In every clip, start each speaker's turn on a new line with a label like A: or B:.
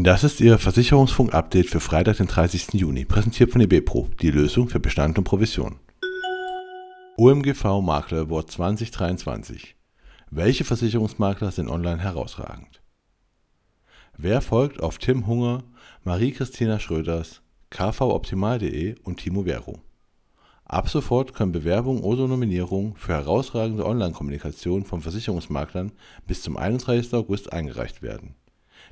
A: Das ist Ihr Versicherungsfunk-Update für Freitag, den 30. Juni, präsentiert von eBepro, die Lösung für Bestand und Provision. OMGV Makler Award 2023. Welche Versicherungsmakler sind online herausragend? Wer folgt auf Tim Hunger, Marie-Christina Schröders, kvoptimal.de und Timo Vero? Ab sofort können Bewerbungen oder Nominierungen für herausragende Online-Kommunikation von Versicherungsmaklern bis zum 31. August eingereicht werden.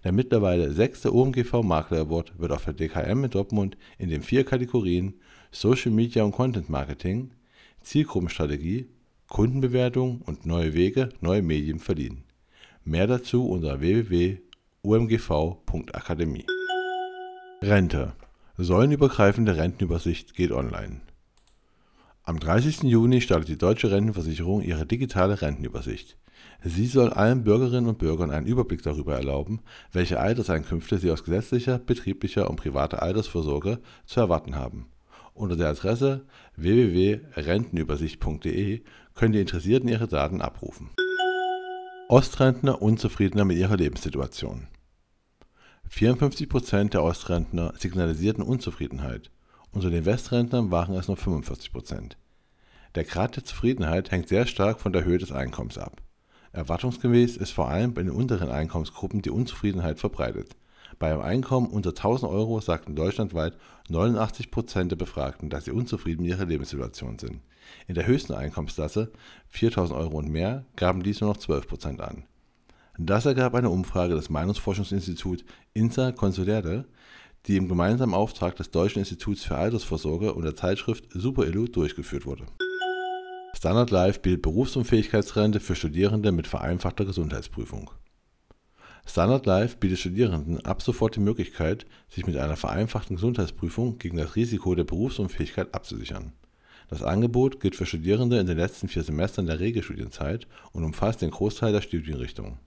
A: Der mittlerweile sechste OMGV Makler Award wird auf der DKM in Dortmund in den vier Kategorien Social Media und Content Marketing, Zielgruppenstrategie, Kundenbewertung und neue Wege, neue Medien verliehen. Mehr dazu unter www.omgv.akademie. Rente. Säulenübergreifende Rentenübersicht geht online. Am 30. Juni startet die Deutsche Rentenversicherung ihre digitale Rentenübersicht. Sie soll allen Bürgerinnen und Bürgern einen Überblick darüber erlauben, welche Alterseinkünfte sie aus gesetzlicher, betrieblicher und privater Altersvorsorge zu erwarten haben. Unter der Adresse www.rentenübersicht.de können die Interessierten ihre Daten abrufen. Ostrentner unzufriedener mit ihrer Lebenssituation. 54% der Ostrentner signalisierten Unzufriedenheit. Unter den Westrentnern waren es nur 45%. Der Grad der Zufriedenheit hängt sehr stark von der Höhe des Einkommens ab. Erwartungsgemäß ist vor allem bei den unteren Einkommensgruppen die Unzufriedenheit verbreitet. Bei einem Einkommen unter 1000 Euro sagten deutschlandweit 89% der Befragten, dass sie unzufrieden mit ihrer Lebenssituation sind. In der höchsten Einkommensklasse, 4000 Euro und mehr, gaben dies nur noch 12% an. Das ergab eine Umfrage des Meinungsforschungsinstituts INSA Consulerde, die im gemeinsamen Auftrag des Deutschen Instituts für Altersvorsorge und der Zeitschrift SuperElu durchgeführt wurde. Standard Life bietet Berufsunfähigkeitsrente für Studierende mit vereinfachter Gesundheitsprüfung. Standard Life bietet Studierenden ab sofort die Möglichkeit, sich mit einer vereinfachten Gesundheitsprüfung gegen das Risiko der Berufsunfähigkeit abzusichern. Das Angebot gilt für Studierende in den letzten vier Semestern der Regelstudienzeit und umfasst den Großteil der Studienrichtungen.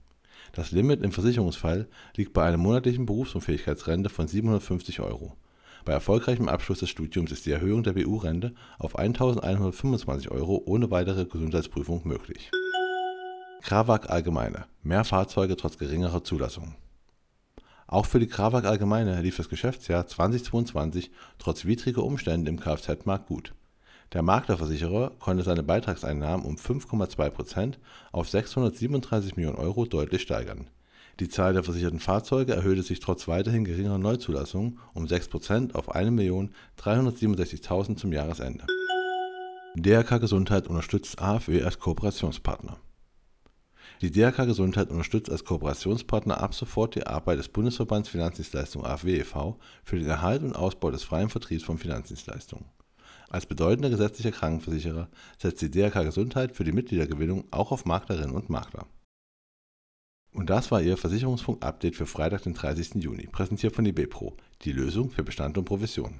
A: Das Limit im Versicherungsfall liegt bei einer monatlichen Berufsunfähigkeitsrente von 750 Euro bei erfolgreichem Abschluss des Studiums ist die Erhöhung der BU-Rente auf 1.125 Euro ohne weitere Gesundheitsprüfung möglich. Krawak Allgemeine. Mehr Fahrzeuge trotz geringerer Zulassung. Auch für die Krawak Allgemeine lief das Geschäftsjahr 2022 trotz widriger Umstände im Kfz-Markt gut. Der Maklerversicherer konnte seine Beitragseinnahmen um 5,2% auf 637 Millionen Euro deutlich steigern die Zahl der versicherten Fahrzeuge erhöhte sich trotz weiterhin geringerer Neuzulassungen um 6% auf 1.367.000 zum Jahresende. DRK Gesundheit unterstützt AfW als Kooperationspartner. Die DRK Gesundheit unterstützt als Kooperationspartner ab sofort die Arbeit des Bundesverbands Finanzdienstleistungen AfW e.V. für den Erhalt und Ausbau des freien Vertriebs von Finanzdienstleistungen. Als bedeutender gesetzlicher Krankenversicherer setzt die DRK Gesundheit für die Mitgliedergewinnung auch auf Maklerinnen und Makler. Und das war Ihr Versicherungsfunk-Update für Freitag, den 30. Juni, präsentiert von eBepro, die Lösung für Bestand und Provision.